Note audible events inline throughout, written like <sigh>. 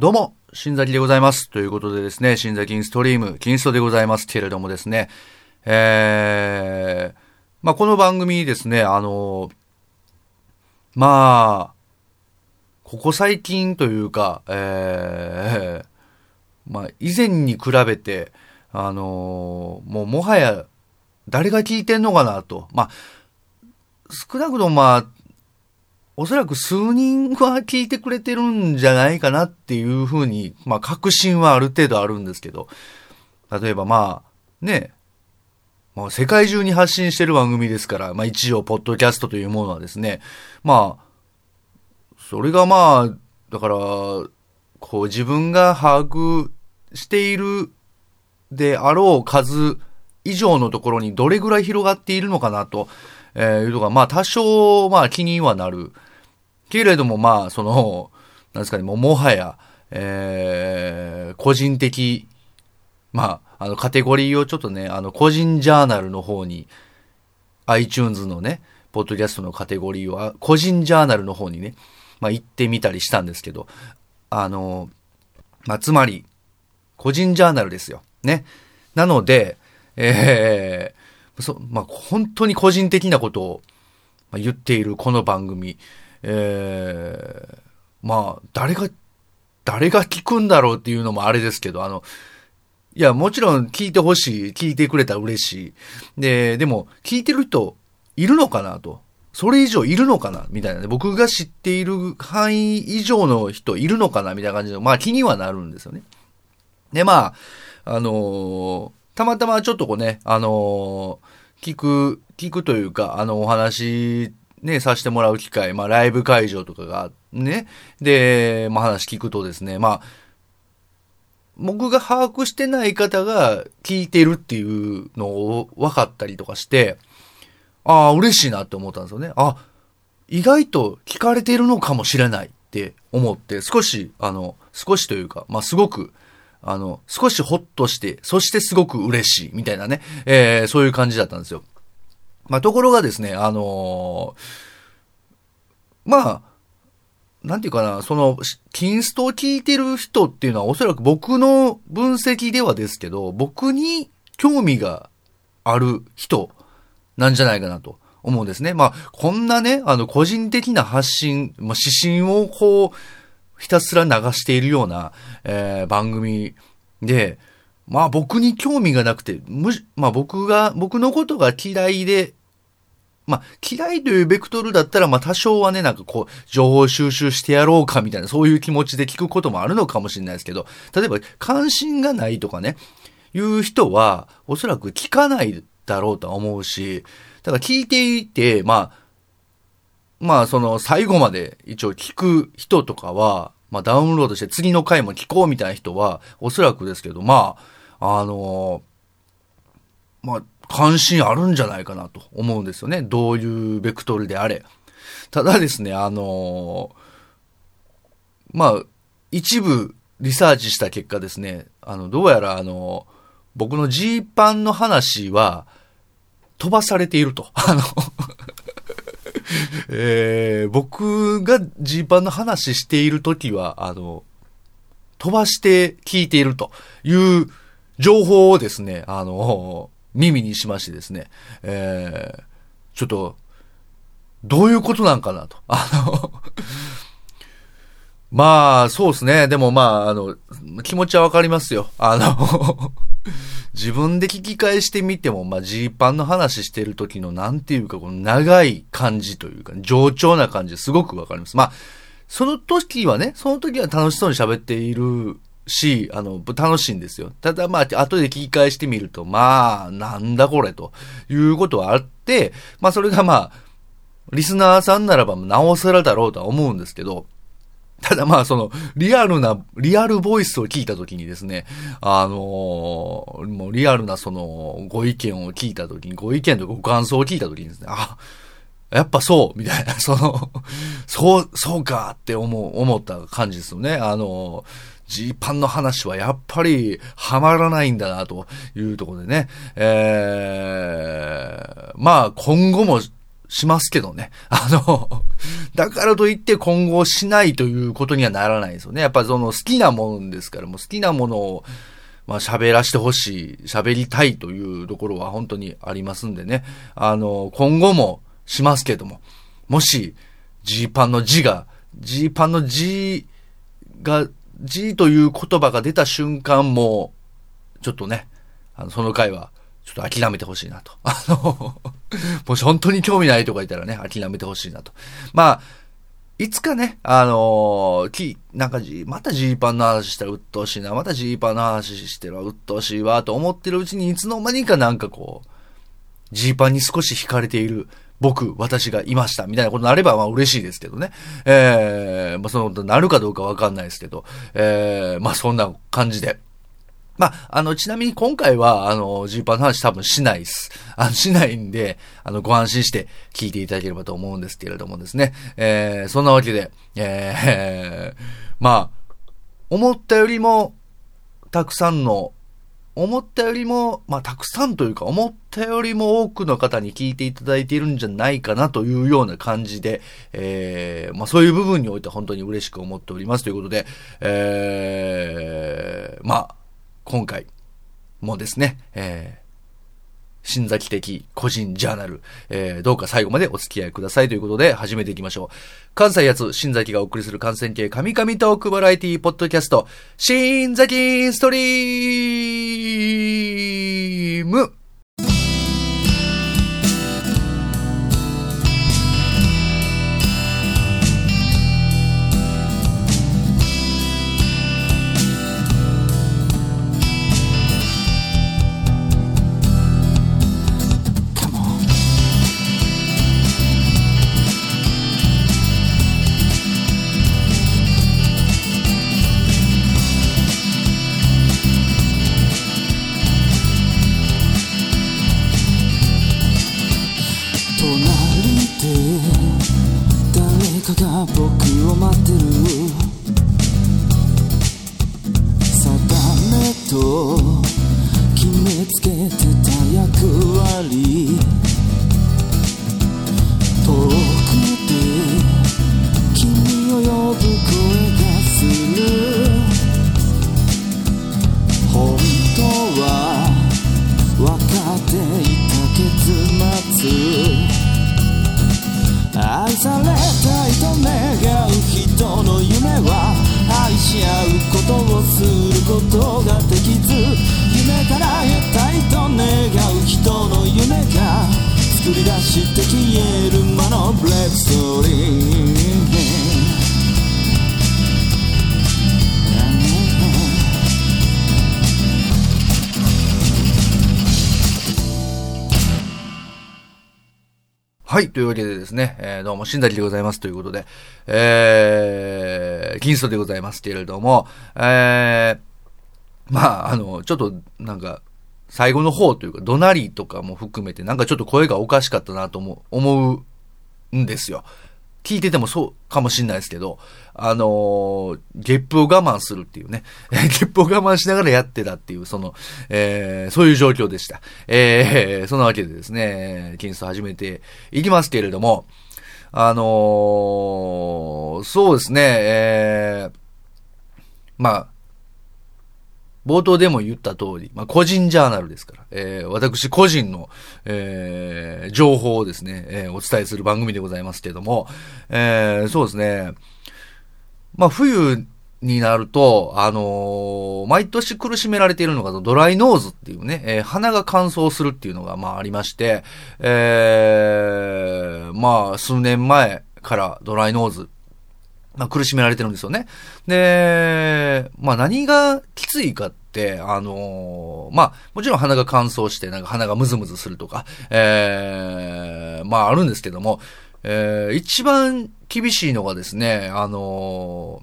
どうも、新崎でございます。ということでですね、新崎インストリーム、キンストでございますけれどもですね、えー、まあ、この番組ですね、あの、まあ、ここ最近というか、えー、まあ、以前に比べて、あのもうもはや、誰が聞いてんのかなと。まあ、少なくともまあ、おそらく数人は聞いてくれてるんじゃないかなっていうふうに、まあ確信はある程度あるんですけど、例えばまあ、ね、もう世界中に発信してる番組ですから、まあ一応、ポッドキャストというものはですね、まあ、それがまあ、だから、こう自分が把握しているであろう数以上のところにどれぐらい広がっているのかなと、えいうのが、まあ多少、まあ気にはなる。けれども、まあ、その、なんですかね、ももはや、えー、個人的、まあ、あの、カテゴリーをちょっとね、あの、個人ジャーナルの方に、iTunes のね、ポッドキャストのカテゴリーは、個人ジャーナルの方にね、まあ、行ってみたりしたんですけど、あの、まあ、つまり、個人ジャーナルですよ。ね。なので、えー、そ、まあ、本当に個人的なことを言っているこの番組。えー、まあ、誰が、誰が聞くんだろうっていうのもあれですけど、あの、いや、もちろん聞いてほしい。聞いてくれたら嬉しい。で、でも、聞いてる人いるのかなと。それ以上いるのかなみたいなね。僕が知っている範囲以上の人いるのかなみたいな感じで、まあ気にはなるんですよね。で、まあ、あのー、たまたまちょっとこうね、あのー、聞く、聞くというか、あの、お話ね、させてもらう機会、まあ、ライブ会場とかが、ね、で、まあ、話聞くとですね、まあ、僕が把握してない方が聞いてるっていうのを分かったりとかして、ああ、嬉しいなって思ったんですよね。あ、意外と聞かれてるのかもしれないって思って、少し、あの、少しというか、まあ、すごく、あの、少しほっとして、そしてすごく嬉しい、みたいなね、えー、そういう感じだったんですよ。まあ、ところがですね、あのー、まあ、なんていうかな、その、キンストを聞いてる人っていうのはおそらく僕の分析ではですけど、僕に興味がある人なんじゃないかなと思うんですね。まあ、こんなね、あの、個人的な発信、まあ、指針をこう、ひたすら流しているような、えー、番組で、まあ僕に興味がなくて、むまあ僕が、僕のことが嫌いでまあ、嫌いというベクトルだったら、まあ、多少はね、なんかこう、情報収集してやろうかみたいな、そういう気持ちで聞くこともあるのかもしれないですけど、例えば、関心がないとかね、いう人は、おそらく聞かないだろうとは思うし、ただ聞いていて、まあ、まあ、その、最後まで一応聞く人とかは、まあ、ダウンロードして次の回も聞こうみたいな人は、おそらくですけど、まあ、あのまあ、関心あるんじゃないかなと思うんですよね。どういうベクトルであれ。ただですね、あのー、まあ、一部リサーチした結果ですね、あの、どうやらあの、僕のジーパンの話は飛ばされていると。<laughs> あのえー、僕がジーパンの話しているときは、あの、飛ばして聞いているという情報をですね、あの、耳にしましてですね、えー、ちょっと、どういうことなんかなと。<laughs> あのまあ、そうですね。でもまあ、あの、気持ちはわかりますよ。あの自分で聞き返してみても、まあ、ジーパンの話してる時の、なんていうか、この長い感じというか、冗長な感じすごくわかります。まあ、その時はね、その時は楽しそうに喋っているし、あの、楽しいんですよ。ただまあ、後で聞き返してみると、まあ、なんだこれということはあって、まあそれがまあ、リスナーさんならばなおさらだろうとは思うんですけど、ただまあその、リアルな、リアルボイスを聞いたときにですね、あのー、もうリアルなその、ご意見を聞いたときに、ご意見とご感想を聞いたときにですね、あ、やっぱそう、みたいな、その、そう、そうかって思う、思った感じですよね。あのー、ジーパンの話はやっぱりハマらないんだなというところでね、えー、まあ今後もしますけどね。<laughs> あの、だからといって今後しないということにはならないですよね。やっぱその好きなもんですから、もう好きなものを、まあ喋らせてほしい、喋りたいというところは本当にありますんでね。あの、今後もしますけども、もし、ジーパンの字が、ジーパンの字が、字という言葉が出た瞬間も、ちょっとね、あの、その回は、ちょっと諦めてほしいなと。<laughs> あの、もし本当に興味ないとかいたらね、諦めてほしいなと。まあ、いつかね、あのー、き、なんかじ、またジーパンの話したら鬱陶しいな、またジーパンの話してるわ、鬱陶しいわ、と思ってるうちにいつの間にかなんかこう、ジーパンに少し惹かれている僕、私がいました、みたいなことになれば、まあ嬉しいですけどね。ええー、まあそのことなるかどうかわかんないですけど、ええー、まあそんな感じで。まあ、あの、ちなみに今回は、あの、ジーパンの話多分しないです。あの、しないんで、あの、ご安心して聞いていただければと思うんですけれどもですね。えー、そんなわけで、えー、まあ、思ったよりも、たくさんの、思ったよりも、まあ、たくさんというか、思ったよりも多くの方に聞いていただいているんじゃないかなというような感じで、えー、まあ、そういう部分において本当に嬉しく思っておりますということで、えー、まあ、今回もですね、えー、新崎的個人ジャーナル、えー、どうか最後までお付き合いくださいということで始めていきましょう。関西やつ新崎がお送りする感染系神々トークバラエティポッドキャスト、新崎ストリームはい。というわけでですね、えー、どうも、しんだりでございますということで、えー、金ストでございますけれども、えー、まあ、あの、ちょっと、なんか、最後の方というか、怒鳴りとかも含めて、なんかちょっと声がおかしかったなと思う、思うんですよ。聞いててもそうかもしんないですけど、あのー、ゲップを我慢するっていうね、<laughs> ゲップを我慢しながらやってたっていう、その、えー、そういう状況でした。えー、そんなわけでですね、キンスト始めていきますけれども、あのー、そうですね、えー、まあ、冒頭でも言った通り、まあ、個人ジャーナルですから、えー、私個人の、えー、情報をですね、えー、お伝えする番組でございますけれども、えー、そうですね、まあ、冬になると、あのー、毎年苦しめられているのがドライノーズっていうね、えー、鼻が乾燥するっていうのが、まあ、ありまして、えー、まあ、数年前からドライノーズまあ、苦しめられてるんですよね。で、まあ、何がきついかって、あのー、まあ、もちろん鼻が乾燥して、なんか鼻がムズムズするとか、ええー、まあ、あるんですけども、えー、一番厳しいのがですね、あの、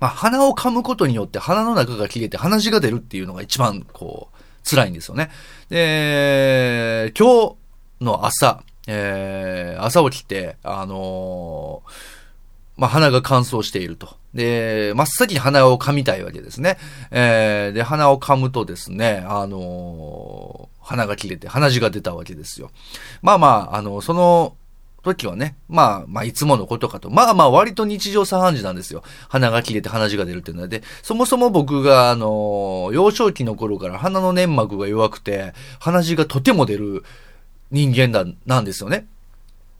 まあ、鼻を噛むことによって鼻の中が切れて鼻血が出るっていうのが一番、こう、辛いんですよね。で、今日の朝、えー、朝起きて、あのーまあ、鼻が乾燥していると。で、真っ先に鼻を噛みたいわけですね。えー、で、鼻を噛むとですね、あのー、鼻が切れて鼻血が出たわけですよ。まあまあ、あの、その、時はね、まあ、まあ、いつものことかと。まあまあ、割と日常茶飯事なんですよ。鼻が切れて鼻血が出るっていうの。で、そもそも僕が、あの、幼少期の頃から鼻の粘膜が弱くて、鼻血がとても出る人間だ、なんですよね。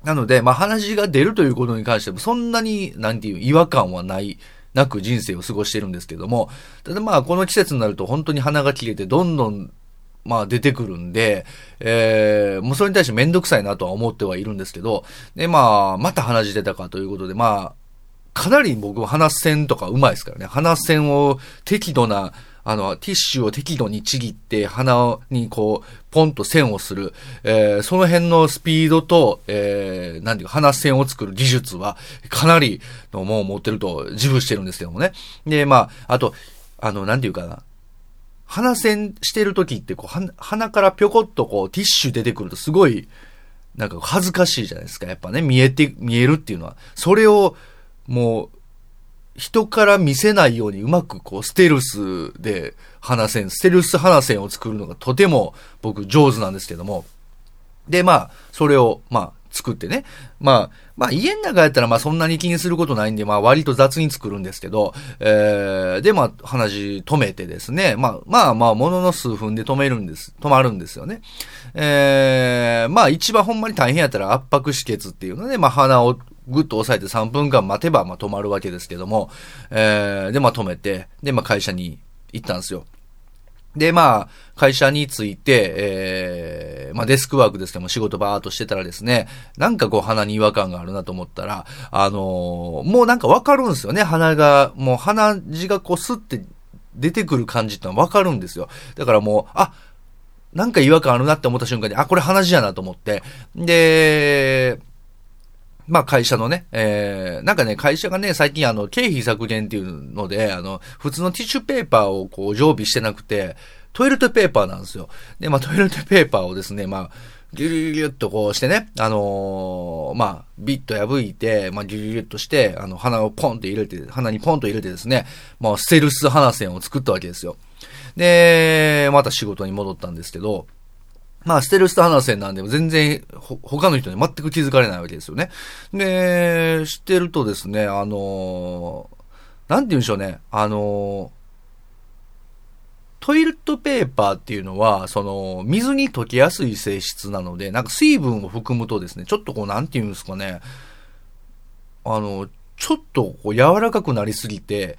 なので、まあ、鼻血が出るということに関しても、そんなに、なんていう、違和感はない、なく人生を過ごしてるんですけども、ただまあ、この季節になると本当に鼻が切れて、どんどん、まあ出てくるんで、えー、もうそれに対してめんどくさいなとは思ってはいるんですけど、で、まあ、また鼻血出たかということで、まあ、かなり僕は鼻線とかうまいですからね。鼻線を適度なあの、ティッシュを適度にちぎって鼻にこう、ポンと線をする、えー、その辺のスピードと、えー、なんていうか、鼻線を作る技術は、かなりのもう持ってると自負してるんですけどもね。で、まあ、あと、あの、なんていうかな。鼻線してる時ってこう、鼻からぴょこっとこう、ティッシュ出てくるとすごい、なんか恥ずかしいじゃないですか。やっぱね、見えて、見えるっていうのは。それを、もう、人から見せないようにうまくこうステルスで鼻線、ステルス鼻線を作るのがとても僕上手なんですけども。で、まあ、それを、まあ、作ってね。まあ、まあ家の中やったらまあそんなに気にすることないんで、まあ割と雑に作るんですけど、えー、でまあ話止めてですね、まあまあまあものの数分で止めるんです、止まるんですよね。えー、まあ一番ほんまに大変やったら圧迫止血っていうので、まあ鼻をぐっと押さえて3分間待てば、まあ、止まるわけですけども、えー、で、まあ、止めて、で、まあ、会社に行ったんですよ。で、まあ、会社に着いて、えー、まあ、デスクワークですけども、仕事バーっとしてたらですね、なんかこう、鼻に違和感があるなと思ったら、あのー、もうなんかわかるんですよね、鼻が、もう鼻血がこう、スって出てくる感じってのはわかるんですよ。だからもう、あ、なんか違和感あるなって思った瞬間に、あ、これ鼻血やなと思って、で、まあ会社のね、えー、なんかね、会社がね、最近あの、経費削減っていうので、あの、普通のティッシュペーパーをこう常備してなくて、トイレットペーパーなんですよ。で、まあトイレットペーパーをですね、まあ、ギュギュギュッとこうしてね、あのー、まあ、ビッと破いて、まあ、ギュギュギュッとして、あの、鼻をポンと入れて、鼻にポンと入れてですね、まあ、ステルス鼻線を作ったわけですよ。で、また仕事に戻ったんですけど、まあ、ステルス鼻線なんで、全然、ほ他の人に全く気づかれないわけですよね。で、知ってるとですね、あのー、なんて言うんでしょうね、あのー、トイレットペーパーっていうのは、その、水に溶けやすい性質なので、なんか水分を含むとですね、ちょっとこう、なんて言うんですかね、あの、ちょっとこう柔らかくなりすぎて、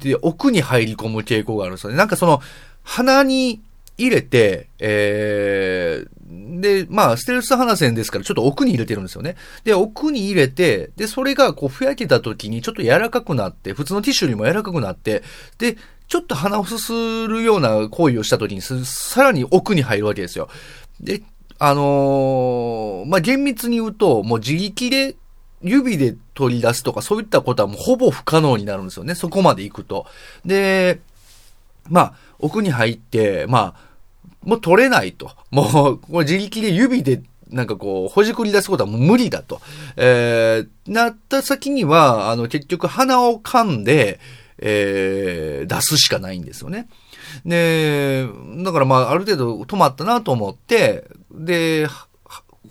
で、奥に入り込む傾向があるんですよね。なんかその、鼻に入れて、えー、で、まあ、ステルス鼻線ですから、ちょっと奥に入れてるんですよね。で、奥に入れて、で、それがこう、ふやけた時にちょっと柔らかくなって、普通のティッシュよりも柔らかくなって、で、ちょっと鼻をすするような行為をした時に、さらに奥に入るわけですよ。で、あのー、まあ、厳密に言うと、もう自力で指で取り出すとか、そういったことはもうほぼ不可能になるんですよね。そこまで行くと。で、まあ、奥に入って、まあ、もう取れないと。もう、これ自力で指でなんかこう、ほじくり出すことはもう無理だと。えー、なった先には、あの、結局鼻を噛んで、えー、出すしかないんですよね。で、だからまあ、ある程度止まったなと思って、で、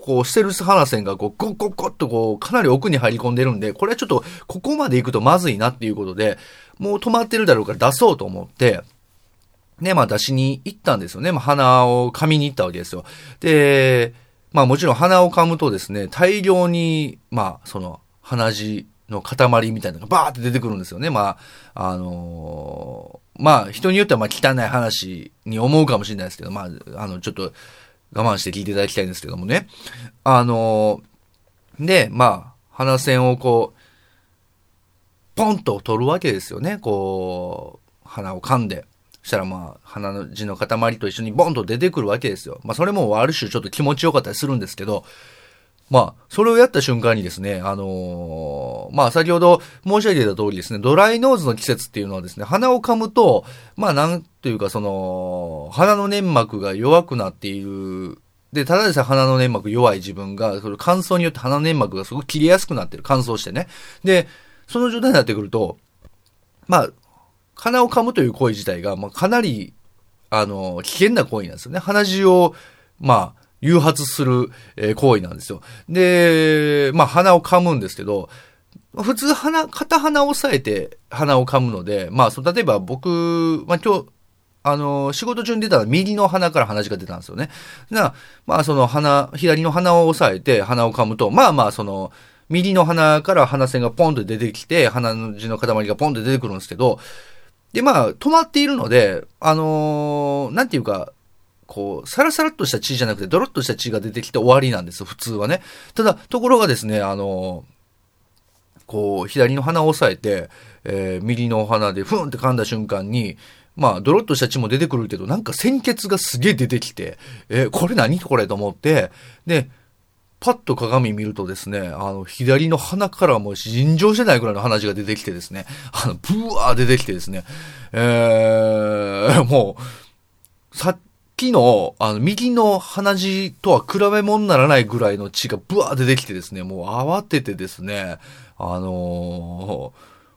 こう、ステルス鼻線がこう、ゴッゴッゴッとこう、かなり奥に入り込んでるんで、これはちょっと、ここまで行くとまずいなっていうことで、もう止まってるだろうから出そうと思って、ね、まあ出しに行ったんですよね。まあ鼻を噛みに行ったわけですよ。で、まあもちろん鼻を噛むとですね、大量に、まあその鼻血の塊みたいなのがバーって出てくるんですよね。まあ、あのー、まあ人によってはまあ汚い話に思うかもしれないですけど、まあ、あの、ちょっと我慢して聞いていただきたいんですけどもね。あのー、で、まあ、鼻線をこう、ポンと取るわけですよね。こう、鼻を噛んで。したらまあ、鼻の字の塊と一緒にボンと出てくるわけですよ。まあ、それもある種ちょっと気持ちよかったりするんですけど、まあ、それをやった瞬間にですね、あのー、まあ、先ほど申し上げた通りですね、ドライノーズの季節っていうのはですね、鼻を噛むと、まあ、なんというかその、鼻の粘膜が弱くなっているで、ただでさえ鼻の粘膜弱い自分が、その乾燥によって鼻の粘膜がすごく切れやすくなってる。乾燥してね。で、その状態になってくると、まあ、鼻を噛むという行為自体が、まあ、かなり、あの、危険な行為なんですよね。鼻血を、まあ、誘発する、えー、行為なんですよ。で、まあ、鼻を噛むんですけど、普通鼻、片鼻を押さえて鼻を噛むので、まあ、そ例えば僕、まあ今日、あの、仕事中に出たら右の鼻から鼻血が出たんですよね。な、まあその鼻、左の鼻を押さえて鼻を噛むと、まあまあその、右の鼻から鼻線がポンと出てきて、鼻血の塊がポンと出てくるんですけど、で、まあ、止まっているので、あのー、なんていうか、こう、サラサラっとした血じゃなくて、ドロッとした血が出てきて終わりなんです、普通はね。ただ、ところがですね、あのーこう、左の鼻を押さえて、えー、右のお鼻でふんって噛んだ瞬間に、まあ、ドロッとした血も出てくるけど、なんか鮮血がすげえ出てきて、えー、これ何これと思って、で、パッと鏡見るとですね、あの、左の鼻からもう尋常じゃないぐらいの鼻血が出てきてですね、あの、ブワー出てきてですね、えー、もう、さっきの、あの、右の鼻血とは比べ物にならないぐらいの血がブワー出てきてですね、もう慌ててですね、あの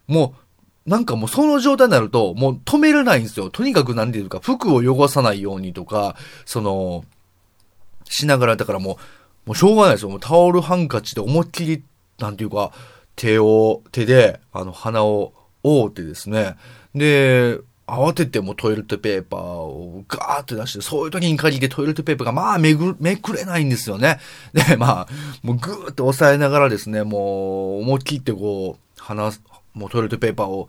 ー、もう、なんかもうその状態になると、もう止めれないんですよ。とにかく何て言うか、服を汚さないようにとか、その、しながら、だからもう、もうしょうがないですよ。もうタオルハンカチで思いっきり、なんていうか、手を、手で、あの、鼻を覆ってですね。で、慌ててもトイレットペーパーをガーって出して、そういう時に限ってトイレットペーパーがまあめぐ、めくれないんですよね。で、まあ、もうぐーって押さえながらですね、もう思い切ってこう、鼻、もうトイレットペーパーを、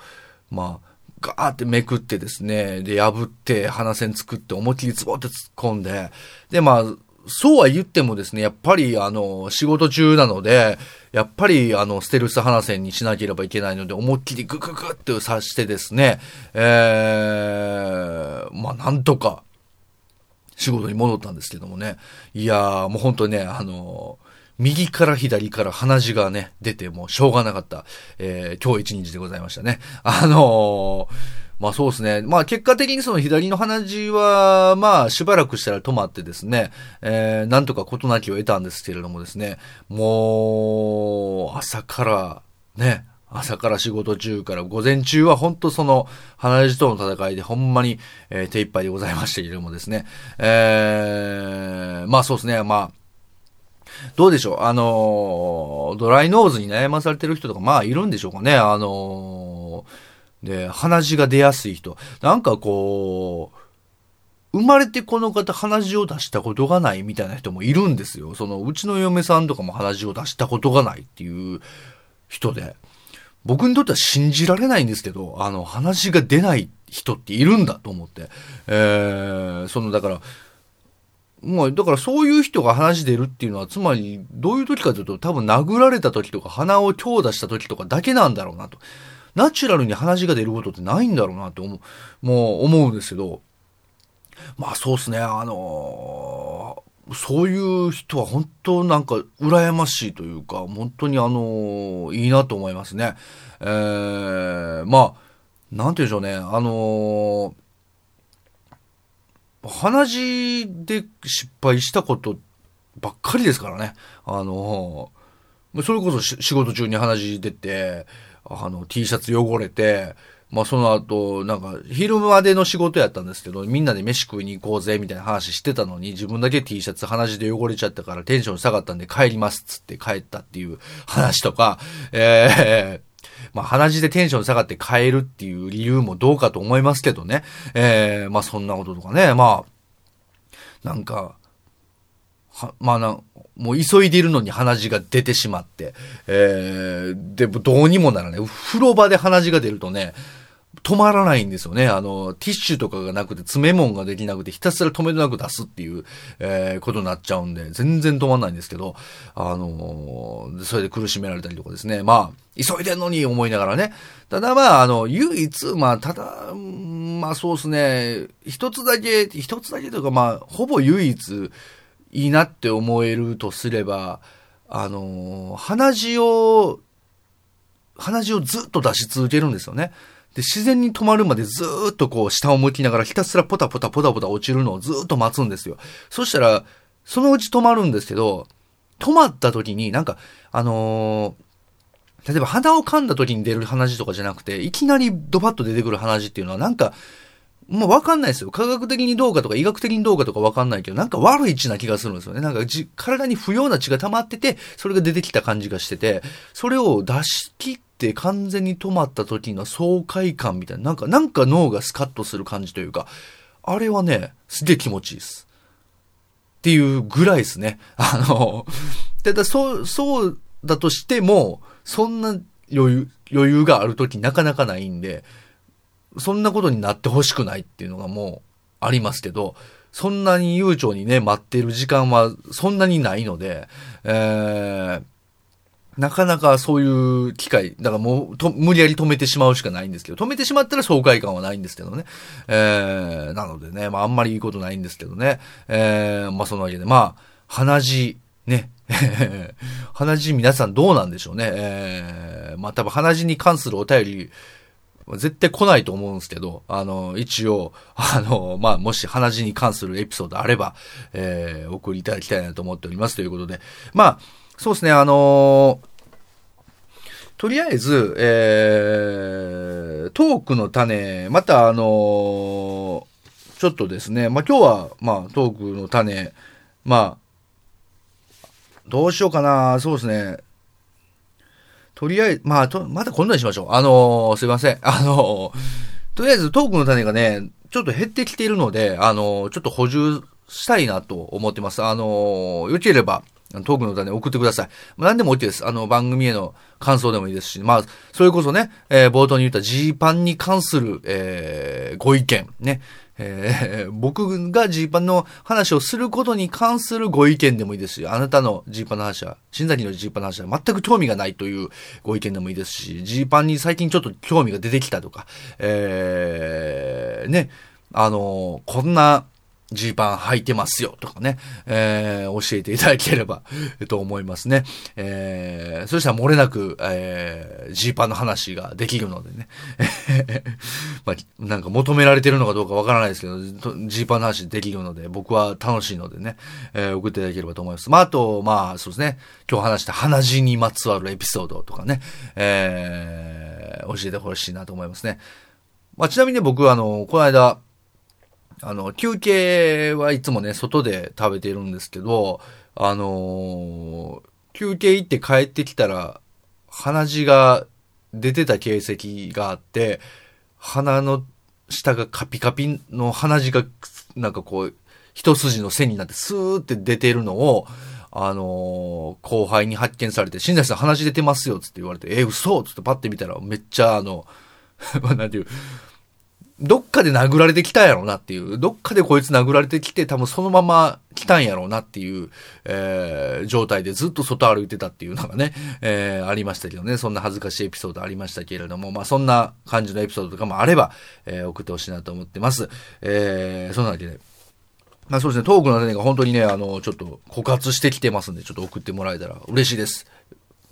まあ、ガーってめくってですね、で、破って鼻線作って思いっきりズボって突っ込んで、で、まあ、そうは言ってもですね、やっぱりあの、仕事中なので、やっぱりあの、ステルス鼻線にしなければいけないので、思いっきりグググって刺してですね、えー、まあなんとか、仕事に戻ったんですけどもね。いやー、もう本当にね、あの右から左から鼻血がね、出てもうしょうがなかった、えー、今日一日でございましたね。あのーまあそうですね。まあ結果的にその左の鼻血は、まあしばらくしたら止まってですね、えー、なんとか事なきを得たんですけれどもですね、もう、朝から、ね、朝から仕事中から午前中は本当その鼻血との戦いでほんまに、えー、手一杯でございましたけれどもですね、えー、まあそうですね、まあ、どうでしょうあのドライノーズに悩まされてる人とか、まあいるんでしょうかね。あので、鼻血が出やすい人。なんかこう、生まれてこの方鼻血を出したことがないみたいな人もいるんですよ。その、うちの嫁さんとかも鼻血を出したことがないっていう人で。僕にとっては信じられないんですけど、あの、鼻血が出ない人っているんだと思って。えー、その、だから、まあ、だからそういう人が鼻血出るっていうのは、つまり、どういう時かというと、多分殴られた時とか、鼻を強打した時とかだけなんだろうなと。ナチュラルに鼻血が出ることってないんだろうなって思う、もう思うんですけど、まあそうですね、あのー、そういう人は本当なんか羨ましいというか、本当にあのー、いいなと思いますね。えー、まあ、なんて言うんでしょうね、あのー、鼻血で失敗したことばっかりですからね。あのそれこそ仕事中に鼻血出て、あの、T シャツ汚れて、まあその後、なんか、昼までの仕事やったんですけど、みんなで飯食いに行こうぜ、みたいな話してたのに、自分だけ T シャツ鼻血で汚れちゃったからテンション下がったんで帰りますつって帰ったっていう <laughs> 話とか、ええー、まあ鼻血でテンション下がって帰るっていう理由もどうかと思いますけどね。ええー、まあそんなこととかね、まあ、なんか、は、まあな、もう急いでいるのに鼻血が出てしまって、えー、で、どうにもならない。風呂場で鼻血が出るとね、止まらないんですよね。あの、ティッシュとかがなくて、詰め物ができなくて、ひたすら止めなく出すっていう、えー、ことになっちゃうんで、全然止まんないんですけど、あのー、それで苦しめられたりとかですね。まあ、急いでんのに思いながらね。ただまあ、あの、唯一、まあ、ただ、まあそうですね、一つだけ、一つだけというか、まあ、ほぼ唯一、いいなって思えるとすれば、あの、鼻血を、鼻血をずっと出し続けるんですよね。で、自然に止まるまでずっとこう下を向きながらひたすらポタポタポタポタ落ちるのをずっと待つんですよ。そしたら、そのうち止まるんですけど、止まった時になんか、あのー、例えば鼻を噛んだ時に出る鼻血とかじゃなくて、いきなりドバッと出てくる鼻血っていうのはなんか、もうわかんないですよ。科学的にどうかとか医学的にどうかとかわかんないけど、なんか悪い血な気がするんですよね。なんかじ体に不要な血が溜まってて、それが出てきた感じがしてて、それを出し切って完全に止まった時の爽快感みたいな、なんか、なんか脳がスカッとする感じというか、あれはね、すげえ気持ちいいです。っていうぐらいですね。<laughs> あの、ただ、そう、そうだとしても、そんな余裕、余裕がある時なかなかないんで、そんなことになってほしくないっていうのがもうありますけど、そんなに悠長にね、待ってる時間はそんなにないので、えー、なかなかそういう機会、だからもうと、無理やり止めてしまうしかないんですけど、止めてしまったら爽快感はないんですけどね。えー、なのでね、まああんまりいいことないんですけどね。えー、まあそのわけで、まあ、鼻血、ね。<laughs> 鼻血皆さんどうなんでしょうね。えー、まあ多分鼻血に関するお便り、絶対来ないと思うんですけど、あの、一応、あの、まあ、もし鼻血に関するエピソードあれば、えー、送りいただきたいなと思っておりますということで。まあ、そうですね、あのとりあえず、えー、トークの種、またあのちょっとですね、まあ、今日は、まあ、トークの種、まあ、どうしようかな、そうですね。とりあえず、まあ、と、また今度にしましょう。あのー、すいません。<laughs> あのー、とりあえずトークの種がね、ちょっと減ってきているので、あのー、ちょっと補充したいなと思ってます。あのよければ、トークの種送ってください。何でも OK です。あの、番組への感想でもいいですし、まあ、それこそね、えー、冒頭に言った G パンに関する、えー、ご意見、ね、えー、僕がジーパンの話をすることに関するご意見でもいいですし、あなたのジーパンの話は、新崎のジーパンの話は全く興味がないというご意見でもいいですし、ジーパンに最近ちょっと興味が出てきたとか、えー、ね、あのこんな、ジーパン履いてますよとかね、えー、教えていただければと思いますね。えー、そしたら漏れなく、えー、ジーパンの話ができるのでね。<laughs> まあ、なんか求められてるのかどうかわからないですけど、ジーパンの話できるので、僕は楽しいのでね、えー、送っていただければと思います。まあ、あと、まあ、そうですね、今日話した鼻血にまつわるエピソードとかね、えー、教えてほしいなと思いますね。まあ、ちなみに僕は、あの、この間、あの、休憩はいつもね、外で食べているんですけど、あのー、休憩行って帰ってきたら、鼻血が出てた形跡があって、鼻の下がカピカピの鼻血が、なんかこう、一筋の線になってスーって出てるのを、あのー、後輩に発見されて、新崎さん鼻血出てますよ、つって言われて、えー、嘘つってパッて見たら、めっちゃあの、<laughs> なんていう、どっかで殴られてきたんやろうなっていう、どっかでこいつ殴られてきて、多分そのまま来たんやろうなっていう、えー、状態でずっと外歩いてたっていうのがね、えー、ありましたけどね、そんな恥ずかしいエピソードありましたけれども、まあそんな感じのエピソードとかもあれば、えー、送ってほしいなと思ってます。えー、そんなわけで、まあそうですね、トークの種が本当にね、あの、ちょっと枯渇してきてますんで、ちょっと送ってもらえたら嬉しいです。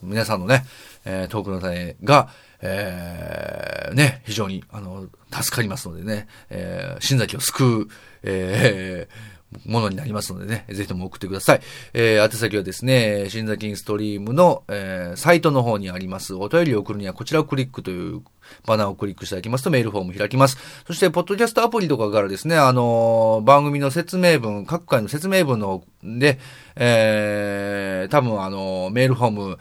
皆さんのね、えー、トークの種が、えー、ね、非常に、あの、助かりますのでね、えー、新崎を救う、えー、ものになりますのでね、ぜひとも送ってください。えー、宛先はですね、新崎インストリームの、えー、サイトの方にあります。お便りを送るにはこちらをクリックというバナーをクリックしていただきますとメールフォーム開きます。そして、ポッドキャストアプリとかからですね、あのー、番組の説明文、各回の説明文ので、えー、多分あのー、メールフォーム、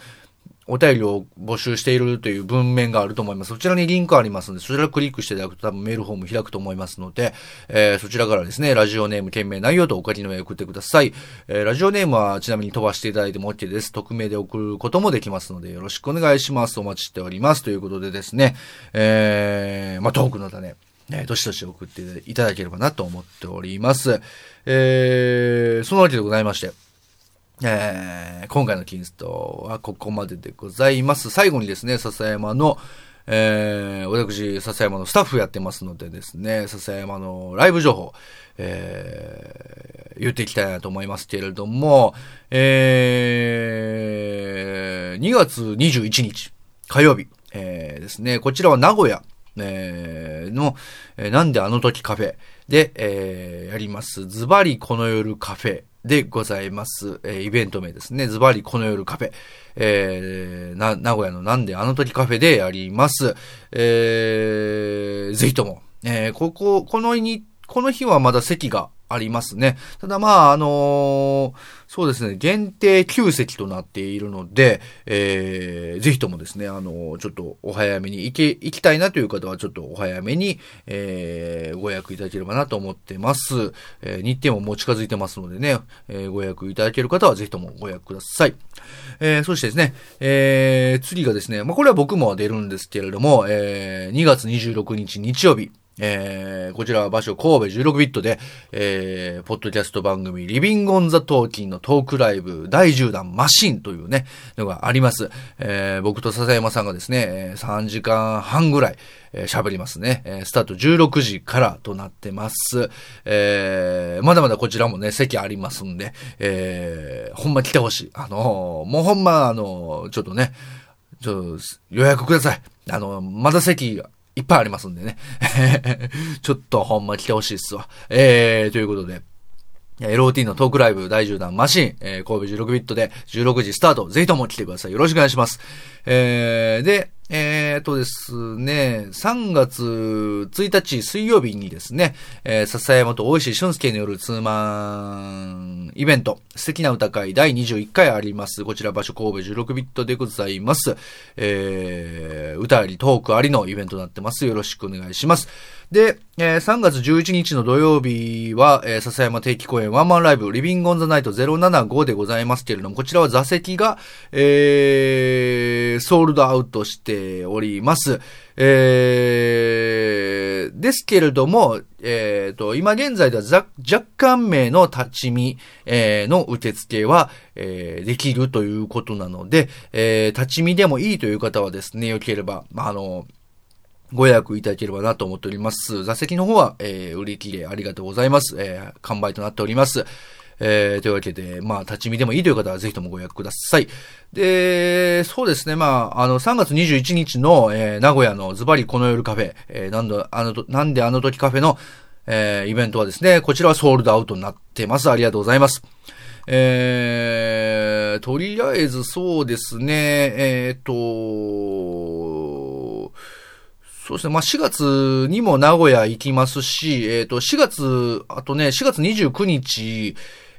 お便りを募集しているという文面があると思います。そちらにリンクありますので、そちらをクリックしていただくと多分メールフォーム開くと思いますので、えー、そちらからですね、ラジオネーム、件名、内容とお書きの上送ってください。えー、ラジオネームはちなみに飛ばしていただいても OK です。匿名で送ることもできますので、よろしくお願いします。お待ちしております。ということでですね、えー、まあ、トークの種、ね、どしどし送っていただければなと思っております。えー、そのわけでございまして、えー、今回のキンストはここまででございます。最後にですね、笹山の、えー、私、笹山のスタッフやってますのでですね、笹山のライブ情報、えー、言っていきたいなと思いますけれども、えー、2月21日、火曜日、えー、ですね、こちらは名古屋、えー、の、えー、なんであの時カフェ？で、えー、やります、ズバリこの夜カフェでございます。えーイベント名ですね。ズバリこの夜カフェ。えー、な、名古屋のなんであの時カフェでやります。えー、ぜひとも、えー、ここ、この日に、この日はまだ席がありますね。ただまあ、あのーそうですね、限定9席となっているので、えー、ぜひともですね、あのーちょっとお早めに行け、行きたいなという方はちょっとお早めに、えー、ご予約いただければなと思ってます。えー、日程ももう近づいてますのでね、えー、ご予約いただける方はぜひともご予約ください。えー、そしてですね、えー、次がですね、まあ、これは僕も出るんですけれども、えー、2月26日日曜日、えー、こちらは場所神戸16ビットで、えー、ポッドキャスト番組リビングオンザトーキンのトークライブ第10弾マシンというね、のがあります。えー、僕と笹山さんがですね、3時間半ぐらい、えー喋りますね。えースタート16時からとなってます。えー、まだまだこちらもね、席ありますんで、えー、ほんま来てほしい。あのーもうほんま、あのーちょっとね、ちょっと予約ください。あの、まだ席いっぱいありますんでね。<laughs> ちょっとほんま来てほしいっすわ。えー、ということで。LOT のトークライブ第10弾マシン、えー、神戸16ビットで16時スタート。ぜひとも来てください。よろしくお願いします。えー、で、えー、とですね、3月1日水曜日にですね、えー、笹山と大石俊介によるツーマンイベント、素敵な歌会第21回あります。こちら場所神戸16ビットでございます。えー、歌あり、トークありのイベントになってます。よろしくお願いします。で、えー3月11日の土曜日は、えー笹山定期公演ワンマンライブ、リビングオンザナイト075でございますけれども、こちらは座席が、えー、ソールドアウトしております。えー、ですけれども、えーと、今現在では若干名の立ち見、えーの受付は、えーできるということなので、えー立ち見でもいいという方はですね、よければ、あの、ご予約いただければなと思っております。座席の方は、えー売り切れありがとうございます。えー完売となっております。えーというわけで、まあ、立ち見でもいいという方はぜひともご予約ください。で、そうですね、まあ、あの、3月21日の、えー名古屋のズバリこの夜カフェ、えーなんだ、あの、なんであの時カフェの、えーイベントはですね、こちらはソールドアウトになってます。ありがとうございます。えー、とりあえずそうですね、えっ、と、そうですね。まあ、4月にも名古屋行きますし、えっ、と、4月、あとね、4月29日、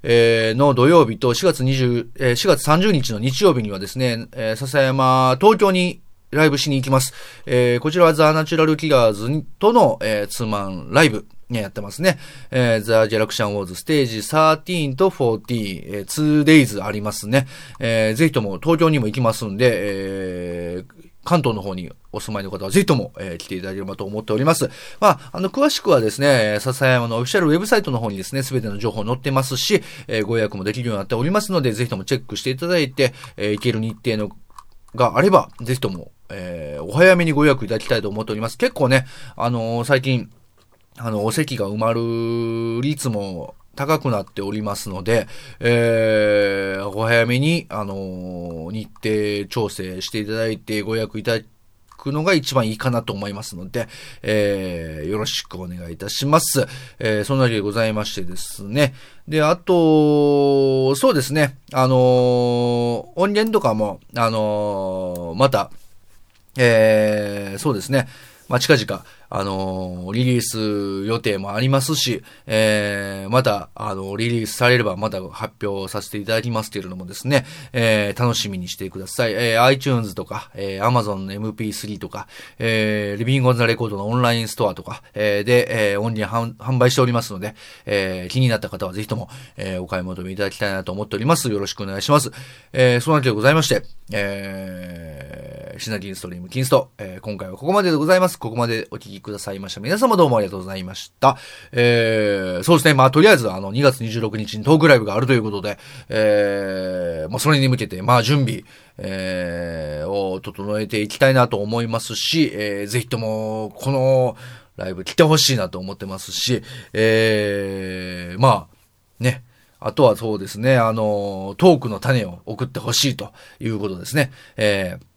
えの土曜日と4月20、え4月30日の日曜日にはですね、え笹山、東京にライブしに行きます。えこちらはザ・ナチュラル・キラーズとの、えーツーマンライブ。ね、やってますね。えー、ザ・ジェラクシャン・ウォーズステージ13と14、えー、2days ありますね。えーぜひとも東京にも行きますんで、えー関東の方にお住まいの方はぜひとも、えー来ていただければと思っております。まあ、あの、詳しくはですね、笹山のオフィシャルウェブサイトの方にですね、すべての情報載ってますし、えーご予約もできるようになっておりますので、ぜひともチェックしていただいて、えー行ける日程のがあれば、ぜひとも、えーお早めにご予約いただきたいと思っております。結構ね、あのー最近、あの、お席が埋まる率も高くなっておりますので、えー、お早めに、あの日程調整していただいてご予約いただくのが一番いいかなと思いますので、えー、よろしくお願いいたします。えー、そんなわけでございましてですね。で、あと、そうですね、あのー音源とかも、あのーまた、えー、そうですね。まあ、近々、あのーリリース予定もありますし、えー、また、あのリリースされればまた発表させていただきますけれどもですね、えー、楽しみにしてください。えー、iTunes とか、えー、Amazon の MP3 とか、えー、リビングオンザレコードのオンラインストアとか、えー、で、えー、音源販販売しておりますので、えー、気になった方はぜひとも、えー、お買い求めいただきたいなと思っております。よろしくお願いします。えー、そのわけでございまして、えー、シナキンストリームキンスト、えー、今回はここまででございます。ここまでお聞きくださいました。皆様どうもありがとうございました。えー、そうですね。まあ、とりあえず、あの、2月26日にトークライブがあるということで、えー、まあ、それに向けて、まあ、準備、えー、を整えていきたいなと思いますし、えー、ぜひとも、この、ライブ来てほしいなと思ってますし、えー、まあ、ね、あとはそうですね、あの、トークの種を送ってほしいということですね。えー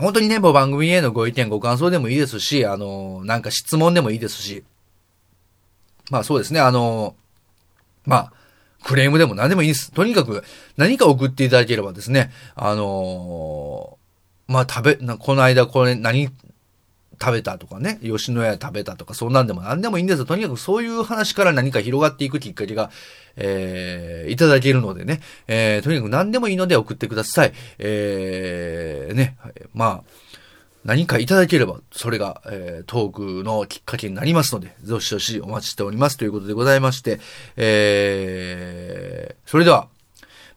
本当にね、もう番組へのご意見、ご感想でもいいですし、あの、なんか質問でもいいですし、まあそうですね、あの、まあ、クレームでも何でもいいです。とにかく何か送っていただければですね、あの、まあ、食べ、この間これ何食べたとかね、吉野家食べたとか、そんなんでも何でもいいんですよ。とにかくそういう話から何か広がっていくきっかけが、えー、いただけるのでね、えー、とにかく何でもいいので送ってください。えー、ね、まあ、何かいただければ、それが、えー、トークのきっかけになりますので、どしどしお待ちしておりますということでございまして、えー、それでは、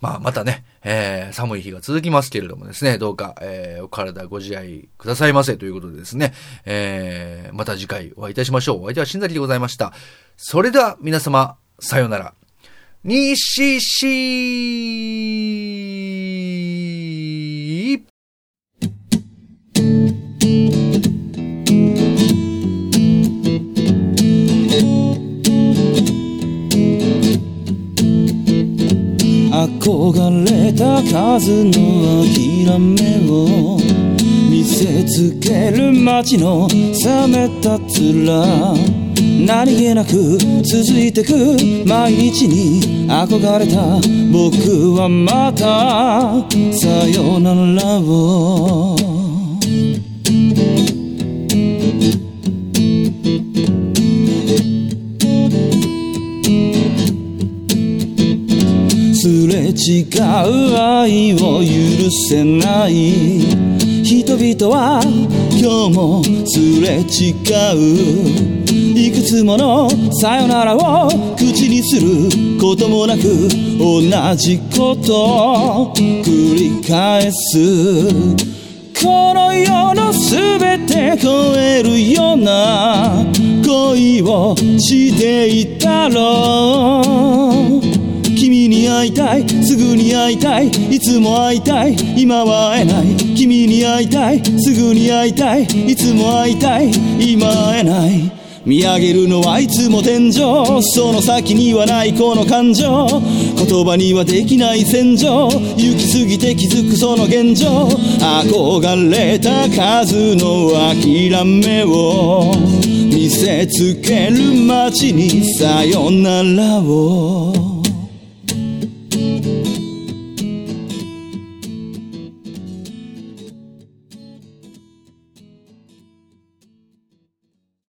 まあ、またね、えー、寒い日が続きますけれどもですね、どうか、えー、お体ご自愛くださいませということでですね、えー、また次回お会いいたしましょう。お相手は新崎でございました。それでは皆様、さようなら。にししー憧れた数の諦めを見せつける街の冷めた面何気なく続いてく毎日に憧れた僕はまたさよならを違う愛を許せない人々は今日もすれ違ういくつものさよならを口にす。ることもなく同じことを繰り返す。この世の全て超えるような恋をしていたろう。会いたいすぐに会いたいいつも会いたい今は会えない君に会いたいすぐに会いたいいつも会いたい今会えない。見上げるのはいつも天井その先にはないこの感情言葉にはできない戦場行き過ぎて気づくその現状憧れた数の諦めを見せつける街にさよならを。